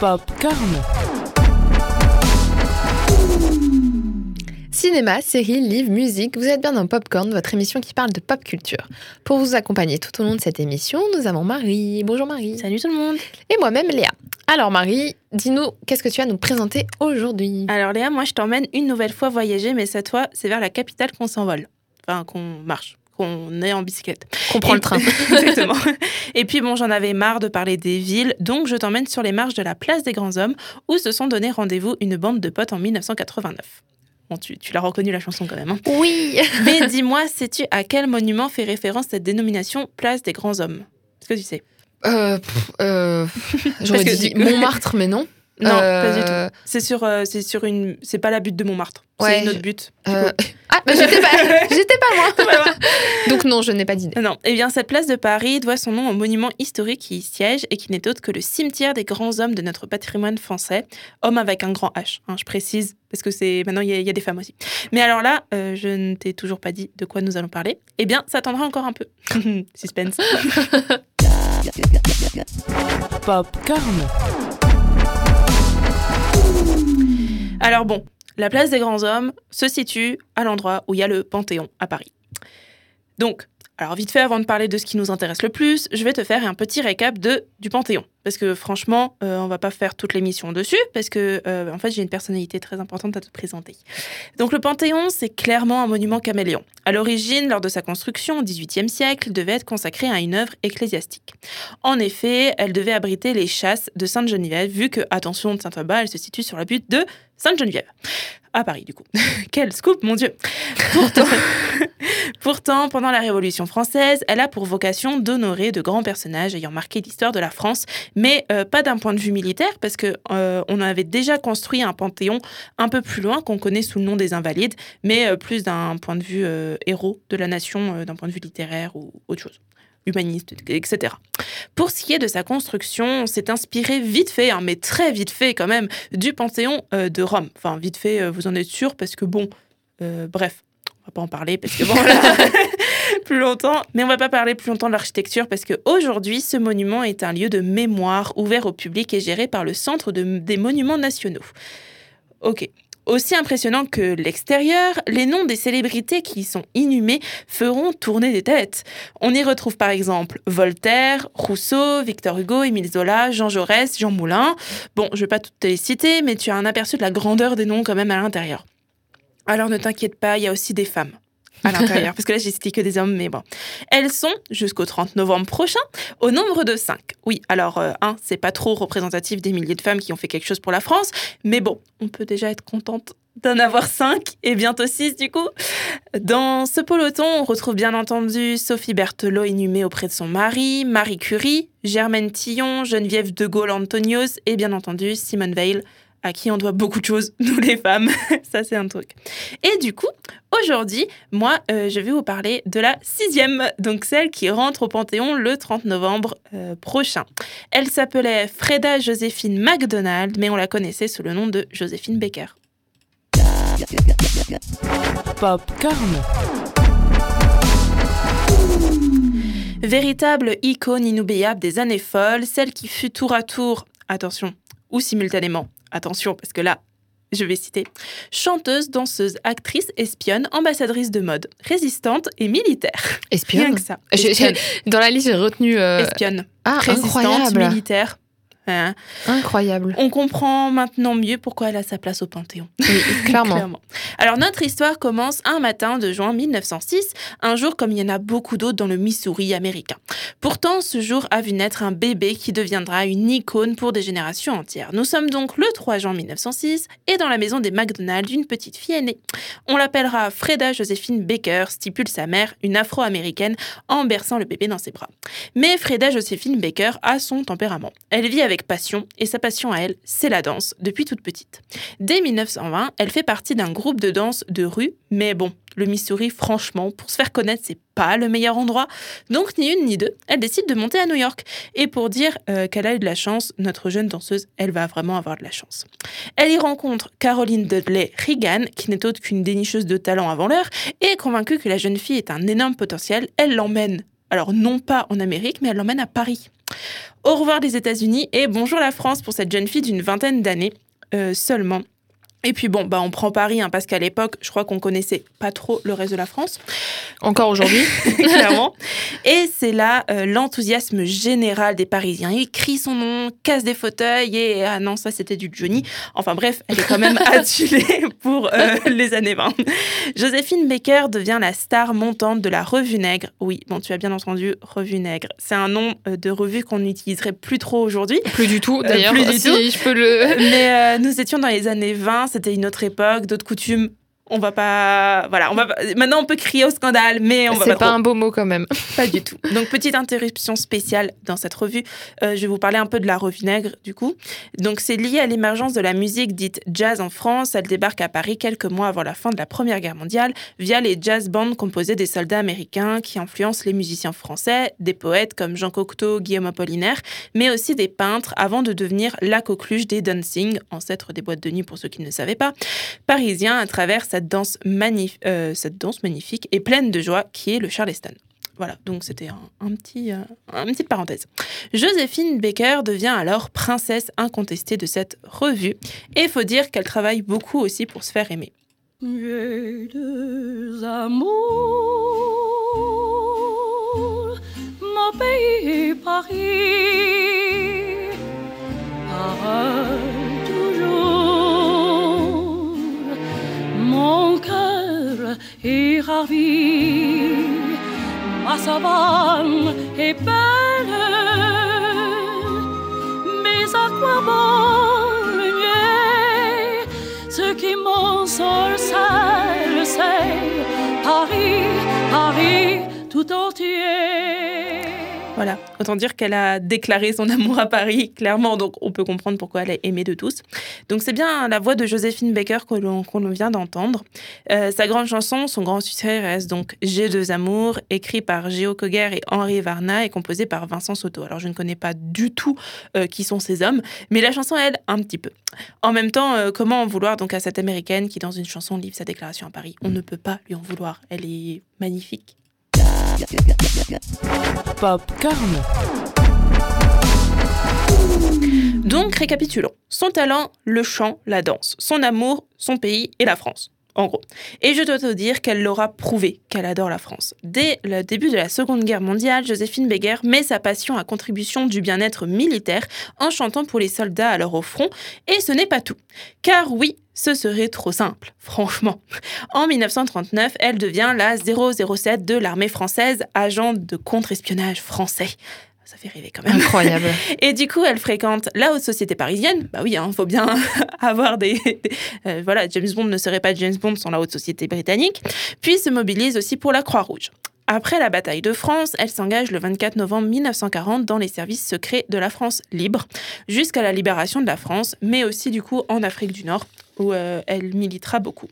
Popcorn. Cinéma, séries, livres, musique, vous êtes bien dans Popcorn, votre émission qui parle de pop culture. Pour vous accompagner tout au long de cette émission, nous avons Marie. Bonjour Marie. Salut tout le monde. Et moi-même Léa. Alors Marie, dis-nous, qu'est-ce que tu vas nous présenter aujourd'hui? Alors Léa, moi je t'emmène une nouvelle fois voyager, mais cette fois c'est vers la capitale qu'on s'envole. Enfin, qu'on marche, qu'on est en bicyclette. Qu'on prend Et le train. Exactement. Et puis bon, j'en avais marre de parler des villes, donc je t'emmène sur les marches de la place des grands hommes, où se sont donné rendez-vous une bande de potes en 1989. Bon, tu, tu l'as reconnu la chanson quand même. hein. Oui Mais dis-moi, sais-tu à quel monument fait référence cette dénomination place des grands hommes Est-ce que tu sais? Euh, euh, J'aurais que dit coup- Montmartre, mais non. Non, pas du Euh, tout. C'est sur, euh, c'est sur une, c'est pas la butte de Montmartre. Ouais, c'est une autre butte. euh. Ah, bah, j'étais pas, j'étais pas moi. Donc non, je n'ai pas d'idée. Non, eh bien cette place de Paris doit son nom au monument historique qui y siège et qui n'est autre que le cimetière des grands hommes de notre patrimoine français, homme avec un grand H, hein, je précise, parce que c'est maintenant il y, a- il y a des femmes aussi. Mais alors là, euh, je ne t'ai toujours pas dit de quoi nous allons parler. Eh bien, ça attendra encore un peu. Suspense. Popcorn. Alors bon, la place des grands hommes se situe à l'endroit où il y a le Panthéon à Paris. Donc, alors vite fait, avant de parler de ce qui nous intéresse le plus, je vais te faire un petit récap de, du Panthéon. Parce que franchement, euh, on va pas faire toute l'émission dessus, parce que euh, en fait, j'ai une personnalité très importante à te présenter. Donc le Panthéon, c'est clairement un monument caméléon. À l'origine, lors de sa construction au XVIIIe siècle, devait être consacré à une œuvre ecclésiastique. En effet, elle devait abriter les chasses de Sainte-Geneviève, vu que, attention, de Saint-Ouen, elle se situe sur la butte de Sainte-Geneviève. À Paris, du coup. Quel scoop, mon Dieu pourtant, pendant la Révolution française, elle a pour vocation d'honorer de grands personnages ayant marqué l'histoire de la France, mais euh, pas d'un point de vue militaire, parce que euh, on avait déjà construit un panthéon un peu plus loin, qu'on connaît sous le nom des Invalides, mais euh, plus d'un point de vue euh, héros de la nation, d'un point de vue littéraire ou autre chose humaniste, etc. Pour ce qui est de sa construction, on s'est inspiré vite fait, hein, mais très vite fait quand même, du Panthéon de Rome. Enfin, vite fait, vous en êtes sûr, parce que bon, bref, on va pas en parler, parce que bon, là, plus longtemps, mais on va pas parler plus longtemps de l'architecture, parce que aujourd'hui, ce monument est un lieu de mémoire ouvert au public et géré par le Centre de- des Monuments Nationaux. Ok. Aussi impressionnant que l'extérieur, les noms des célébrités qui y sont inhumés feront tourner des têtes. On y retrouve par exemple Voltaire, Rousseau, Victor Hugo, Émile Zola, Jean Jaurès, Jean Moulin. Bon, je vais pas toutes te les citer, mais tu as un aperçu de la grandeur des noms quand même à l'intérieur. Alors ne t'inquiète pas, il y a aussi des femmes à l'intérieur, parce que là j'ai cité que des hommes, mais bon. Elles sont, jusqu'au 30 novembre prochain, au nombre de 5. Oui, alors, euh, un, c'est pas trop représentatif des milliers de femmes qui ont fait quelque chose pour la France, mais bon, on peut déjà être contente d'en avoir 5 et bientôt 6 du coup. Dans ce peloton, on retrouve bien entendu Sophie Berthelot inhumée auprès de son mari, Marie Curie, Germaine Tillon, Geneviève de Gaulle Antonios et bien entendu Simone Veil, à qui on doit beaucoup de choses, nous les femmes. Ça, c'est un truc. Et du coup, aujourd'hui, moi, euh, je vais vous parler de la sixième, donc celle qui rentre au Panthéon le 30 novembre euh, prochain. Elle s'appelait Freda Joséphine MacDonald, mais on la connaissait sous le nom de Joséphine Baker. Popcorn. Véritable icône inoubliable des années folles, celle qui fut tour à tour, attention, ou simultanément, attention, parce que là, je vais citer, chanteuse, danseuse, actrice, espionne, ambassadrice de mode, résistante et militaire. Rien Espionne. que ça. Dans la liste, j'ai retenu. euh, espionne. Ah, Résistante, incroyable. militaire. Hein. Incroyable. On comprend maintenant mieux pourquoi elle a sa place au Panthéon. Oui, clairement. Clairement. Alors notre histoire commence un matin de juin 1906, un jour comme il y en a beaucoup d'autres dans le Missouri américain. Pourtant, ce jour a vu naître un bébé qui deviendra une icône pour des générations entières. Nous sommes donc le 3 juin 1906 et dans la maison des McDonald's, une petite fille est née. On l'appellera Freda Joséphine Baker, stipule sa mère, une afro-américaine, en berçant le bébé dans ses bras. Mais Freda Joséphine Baker a son tempérament. Elle vit avec passion et sa passion à elle, c'est la danse, depuis toute petite. Dès 1920, elle fait partie d'un groupe de danse de rue, mais bon, le Missouri, franchement, pour se faire connaître, c'est pas le meilleur endroit. Donc, ni une ni deux, elle décide de monter à New York. Et pour dire euh, qu'elle a eu de la chance, notre jeune danseuse, elle va vraiment avoir de la chance. Elle y rencontre Caroline Dudley Reagan, qui n'est autre qu'une dénicheuse de talent avant l'heure, et convaincue que la jeune fille est un énorme potentiel, elle l'emmène. Alors, non pas en Amérique, mais elle l'emmène à Paris. Au revoir les États-Unis et bonjour la France pour cette jeune fille d'une vingtaine d'années euh, seulement. Et puis bon, bah on prend Paris hein, parce qu'à l'époque, je crois qu'on connaissait pas trop le reste de la France. Encore aujourd'hui. clairement. Et c'est là euh, l'enthousiasme général des Parisiens. Ils crient son nom, cassent des fauteuils et ah non, ça c'était du Johnny. Enfin bref, elle est quand même adulée pour euh, les années 20. Joséphine Baker devient la star montante de la Revue Nègre. Oui, bon, tu as bien entendu, Revue Nègre. C'est un nom euh, de revue qu'on n'utiliserait plus trop aujourd'hui. Plus du tout, d'ailleurs. plus du si tout. je peux le. Mais nous étions dans les années 20, c'était une autre époque, d'autres coutumes. On va pas, voilà, on va pas- maintenant on peut crier au scandale, mais on va C'est pas, pas trop. un beau mot quand même. Pas du tout. Donc, petite interruption spéciale dans cette revue. Euh, je vais vous parler un peu de la revue Nègre, du coup. Donc, c'est lié à l'émergence de la musique dite jazz en France. Elle débarque à Paris quelques mois avant la fin de la Première Guerre mondiale via les jazz bands composés des soldats américains qui influencent les musiciens français, des poètes comme Jean Cocteau, Guillaume Apollinaire, mais aussi des peintres avant de devenir la coqueluche des dancing, ancêtre des boîtes de nuit pour ceux qui ne le savaient pas, parisiens à travers euh, cette danse magnifique et pleine de joie qui est le Charleston. Voilà, donc c'était un, petit, euh, une petite parenthèse. Joséphine Baker devient alors princesse incontestée de cette revue. Et faut dire qu'elle travaille beaucoup aussi pour se faire aimer. Deux amours, mon pays et Paris, cœur est ravi, ma savane est belle, mais à quoi bon nier ce qui m'ensorcelle, c'est Paris, Paris tout entier. Voilà, dire qu'elle a déclaré son amour à Paris, clairement, donc on peut comprendre pourquoi elle est aimée de tous. Donc c'est bien la voix de Joséphine Baker que l'on vient d'entendre. Euh, sa grande chanson, son grand succès reste donc J'ai deux amours, écrit par Géo Coguer et Henri Varna et composé par Vincent Soto. Alors je ne connais pas du tout euh, qui sont ces hommes, mais la chanson aide un petit peu. En même temps, euh, comment en vouloir donc à cette américaine qui dans une chanson livre sa déclaration à Paris? On ne peut pas lui en vouloir, elle est magnifique. Popcorn. Donc, récapitulons. Son talent, le chant, la danse. Son amour, son pays et la France. En gros. Et je dois te dire qu'elle l'aura prouvé qu'elle adore la France. Dès le début de la Seconde Guerre mondiale, Joséphine Baker met sa passion à contribution du bien-être militaire en chantant pour les soldats alors au front. Et ce n'est pas tout. Car oui, ce serait trop simple, franchement. En 1939, elle devient la 007 de l'armée française, agent de contre-espionnage français. Ça fait rêver quand même. Incroyable. Et du coup, elle fréquente la haute société parisienne. Bah oui, il faut bien avoir des. des- euh, voilà, James Bond ne serait pas James Bond sans la haute société britannique. Puis se mobilise aussi pour la Croix-Rouge. Après la bataille de France, elle s'engage le 24 novembre 1940 dans les services secrets de la France libre, jusqu'à la libération de la France, mais aussi du coup en Afrique du Nord, où euh, elle militera beaucoup.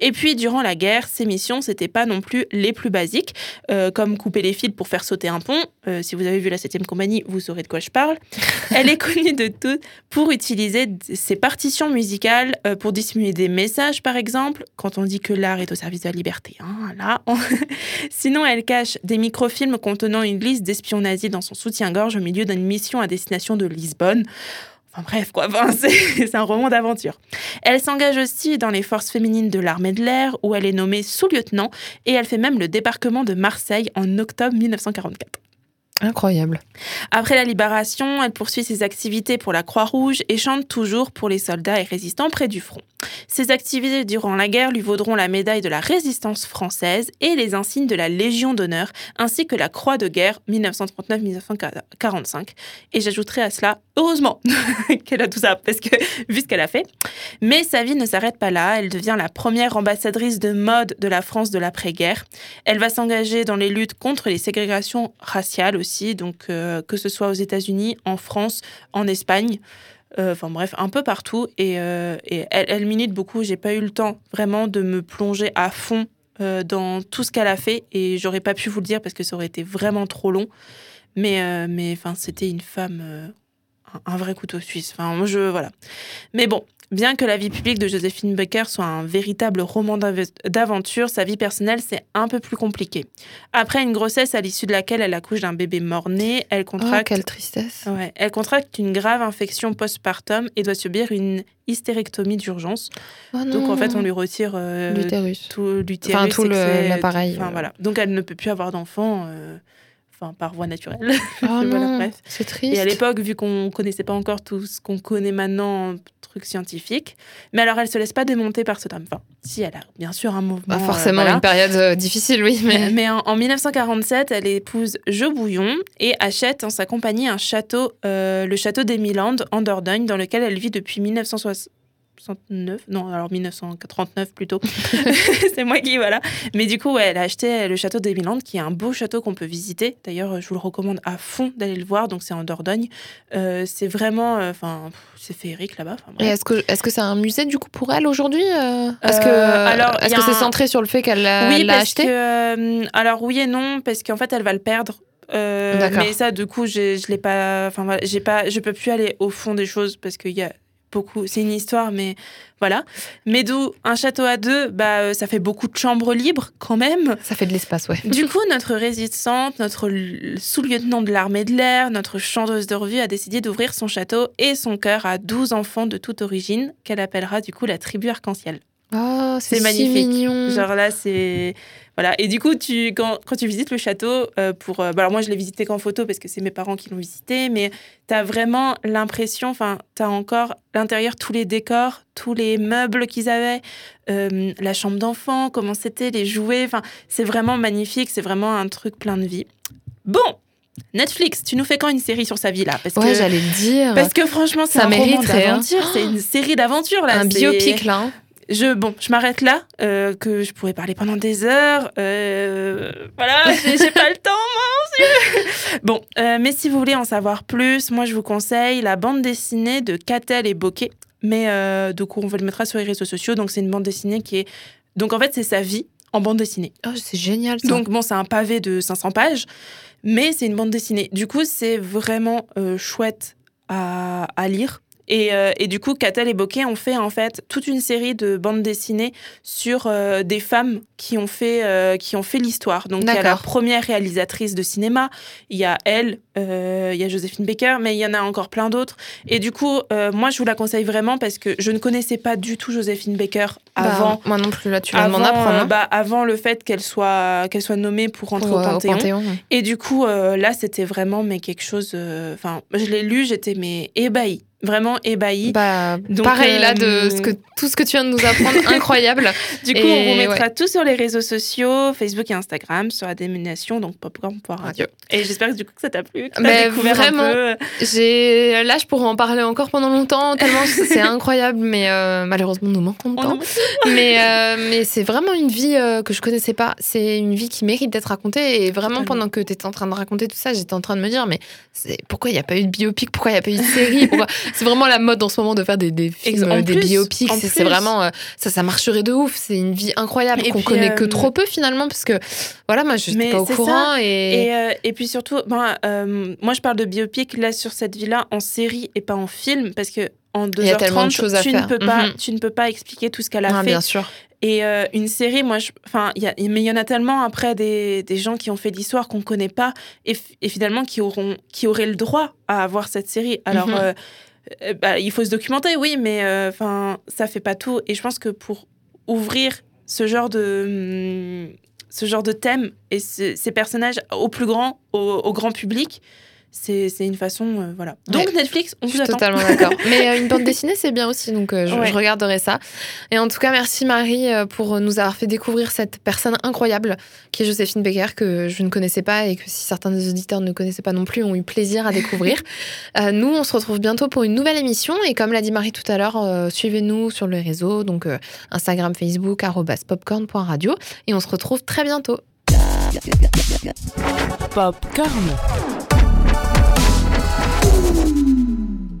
Et puis, durant la guerre, ses missions, c'était pas non plus les plus basiques, euh, comme couper les fils pour faire sauter un pont. Euh, si vous avez vu la 7 compagnie, vous saurez de quoi je parle. Elle est connue de tout pour utiliser ses partitions musicales pour dissimuler des messages, par exemple, quand on dit que l'art est au service de la liberté. hein, là, on- Sinon, elle cache des microfilms contenant une liste d'espions nazis dans son soutien-gorge au milieu d'une mission à destination de Lisbonne. Enfin bref, quoi, Enfin, c'est c'est un roman d'aventure. Elle s'engage aussi dans les forces féminines de l'armée de l'air, où elle est nommée sous-lieutenant, et elle fait même le débarquement de Marseille en octobre 1944. Incroyable. Après la libération, elle poursuit ses activités pour la Croix-Rouge et chante toujours pour les soldats et résistants près du front. Ses activités durant la guerre lui vaudront la médaille de la résistance française et les insignes de la Légion d'honneur, ainsi que la Croix de guerre 1939-1945. Et j'ajouterai à cela, heureusement qu'elle a tout ça, parce que vu ce qu'elle a fait. Mais sa vie ne s'arrête pas là, elle devient la première ambassadrice de mode de la France de l'après-guerre. Elle va s'engager dans les luttes contre les ségrégations raciales aussi, donc euh, que ce soit aux États-Unis, en France, en Espagne, enfin bref, un peu partout. Et, euh, et elle, elle milite beaucoup. J'ai pas eu le temps vraiment de me plonger à fond euh, dans tout ce qu'elle a fait et j'aurais pas pu vous le dire parce que ça aurait été vraiment trop long. Mais, euh, mais c'était une femme. euh, un- vrai couteau suisse. Enfin, je voilà. Mais bon, bien que la vie publique de Joséphine Baker soit un véritable roman d'av- d'aventure, sa vie personnelle, c'est un peu plus compliqué. Après une grossesse à l'issue de laquelle elle accouche d'un bébé mort-né, elle Oh, contracte quelle tristesse. Ouais, elle contracte une grave infection postpartum et doit subir une hystérectomie d'urgence. Oh Donc en fait, on lui retire euh, L'utérus. tout l'utérus. Enfin, tout l'appareil, Enfin euh. voilà. Donc elle ne peut plus avoir d'enfant, euh, enfin par voie naturelle. Oh Voilà, c'est triste. Et à l'époque, vu qu'on connaissait pas encore tout ce qu'on connaît maintenant en trucs scientifiques, mais alors elle se laisse pas démonter par ce drame. Enfin, si elle a bien sûr un mouvement. Bah, euh, forcément, voilà. une période euh, difficile, oui, mais. Mais en, en 1947, elle épouse Jo Bouillon et achète en sa compagnie un château, euh, le château d'Emiland en Dordogne, dans lequel elle vit depuis 1969. Non, alors 1939 plutôt. C'est moi qui, voilà. Mais du coup, ouais, elle a acheté le château d'Emiland, qui est un beau château qu'on peut visiter. D'ailleurs, je vous le recommande à fond d'aller le voir. Donc, c'est en Dordogne. Euh, c'est vraiment. euh, Enfin, c'est féerique là-bas. Et est-ce que est-ce que c'est un musée du coup pour elle aujourd'hui euh Est-ce que Euh, alors, est-ce que a c'est un- centré sur le fait qu'elle l'a oui, l'a parce acheté que. euh, alors, oui et non, parce qu'en fait, elle va le perdre. Euh, mais ça, du coup, j'ai- je l'ai pas. Enfin, voilà, j'ai pas. Je peux plus aller au fond des choses parce qu'il y a beaucoup. C'est une histoire, mais voilà. Mais d'où un château à deux, bah, euh, ça fait beaucoup de chambres libres quand même. Ça fait de l'espace, ouais. Du coup, notre résistante, notre sous-lieutenant de l'armée de l'air, notre chanteuse de revue a décidé d'ouvrir son château et son cœur à 12 enfants de toute origine, qu'elle appellera du coup la tribu arc-en-ciel. Oh, c'est si magnifique. mignon. Genre là, c'est. Voilà. Et du coup, tu, quand, quand tu visites le château, euh, pour. euh, bah alors moi, je l'ai visité qu'en photo parce que c'est mes parents qui l'ont visité, mais tu as vraiment l'impression, enfin, tu as encore l'intérieur, tous les décors, tous les meubles qu'ils avaient, euh, la chambre d'enfant, comment c'était, les jouets. Enfin, c'est vraiment magnifique, c'est vraiment un truc plein de vie. Bon, Netflix, tu nous fais quand une série sur sa vie là? Parce Ouais, que, j'allais le dire. Parce que franchement, Ça un mériterait, hein. d'aventure, c'est une série d'aventure là. un biopic là. hein. Je, bon, je m'arrête là, euh, que je pourrais parler pendant des heures. euh, voilà, j'ai pas le temps, Dieu. Bon, euh, mais si vous voulez en savoir plus, moi je vous conseille la bande dessinée de Catel et Bokeh. Mais euh, donc on va le mettra sur les réseaux sociaux. Donc c'est une bande dessinée qui est. Donc en fait, c'est sa vie en bande dessinée. Oh, c'est génial ça. Donc bon, c'est un pavé de 500 pages, mais c'est une bande dessinée. Du coup, c'est vraiment chouette à, à lire. Et, euh, et du coup, Catel et Bokeh ont fait en fait toute une série de bandes dessinées sur euh, des femmes qui ont fait, euh, qui ont fait l'histoire. Donc il y a la première réalisatrice de cinéma, il y a elle, il y a Joséphine Baker, mais il y en a encore plein d'autres. Et du coup, moi je vous la conseille vraiment parce que je ne connaissais pas du tout Joséphine Baker Bah, avant. moi non plus là, tu Avant, m'en apprendre. hein. bah, avant le fait qu'elle soit, qu'elle soit nommée pour rentrer Pour, au Panthéon. ouais. Et du coup, là, c'était vraiment mais quelque chose. Enfin, je l'ai lu, j'étais mais ébahie, vraiment ébahie. Bah, Donc, pareil là euh, de ce que tout ce que tu viens de nous apprendre, incroyable. du coup, et on vous mettra tout sur les réseaux sociaux, Facebook et Instagram, sur la dénomination, donc popcorn.radio. Radio. Et j'espère que du coup que ça t'a plu, que Mais découvert vraiment. un peu. J'ai là, je pourrais en parler encore pendant longtemps tellement c'est incroyable, mais euh, malheureusement nous manquons de temps. mais euh, mais c'est vraiment une vie euh, que je connaissais pas. C'est une vie qui mérite d'être racontée et vraiment Totalement. pendant que tu étais en train de raconter tout ça, j'étais en train de me dire mais c'est pourquoi il n'y a pas eu de biopic, pourquoi il n'y a pas eu de série, pourquoi c'est vraiment la mode en ce moment de faire des, des films, En euh, des plus, biopics. C'est vraiment euh, ça, ça marcherait de ouf. C'est une vie incroyable qu'on connaît que euh, trop peu finalement parce que voilà moi je n'étais pas au courant et, Et, euh, et puis surtout, ben, euh, moi je parle de biopic là sur cette vie-là en série et pas en film parce que en 2h30, Il y a tellement de choses à tu. Ne peux pas, Mhm. tu ne peux pas expliquer tout ce qu'elle a Ah, fait. bien sûr. Et euh, une série, moi, je- enfin, il y a, mais il y en a tellement après des, des gens qui ont fait l'histoire qu'on connaît pas et, et finalement qui auront, qui auraient le droit à avoir cette série. Alors, Mhm. euh, euh, bah, il faut se documenter, oui, mais euh, enfin, ça fait pas tout. Et je pense que pour ouvrir ce genre de, hum, ce genre de thème et ce- ces personnages au plus grand, au grand public, c'est une façon, euh, voilà. Donc Netflix, on Je vous suis attend. totalement d'accord. Mais euh, une bande dessinée, c'est bien aussi, donc euh, je, Ouais. je regarderai ça. Et en tout cas, merci Marie euh, pour nous avoir fait découvrir cette personne incroyable qui est Joséphine Becker, que je ne connaissais pas et que si certains des auditeurs ne connaissaient pas non plus, ont eu plaisir à découvrir. Euh, nous, on se retrouve bientôt pour une nouvelle émission. Et comme l'a dit Marie tout à l'heure, euh, suivez-nous sur les réseaux, donc euh, Instagram, Facebook, popcorn.radio. Et on se retrouve très bientôt. Popcorn.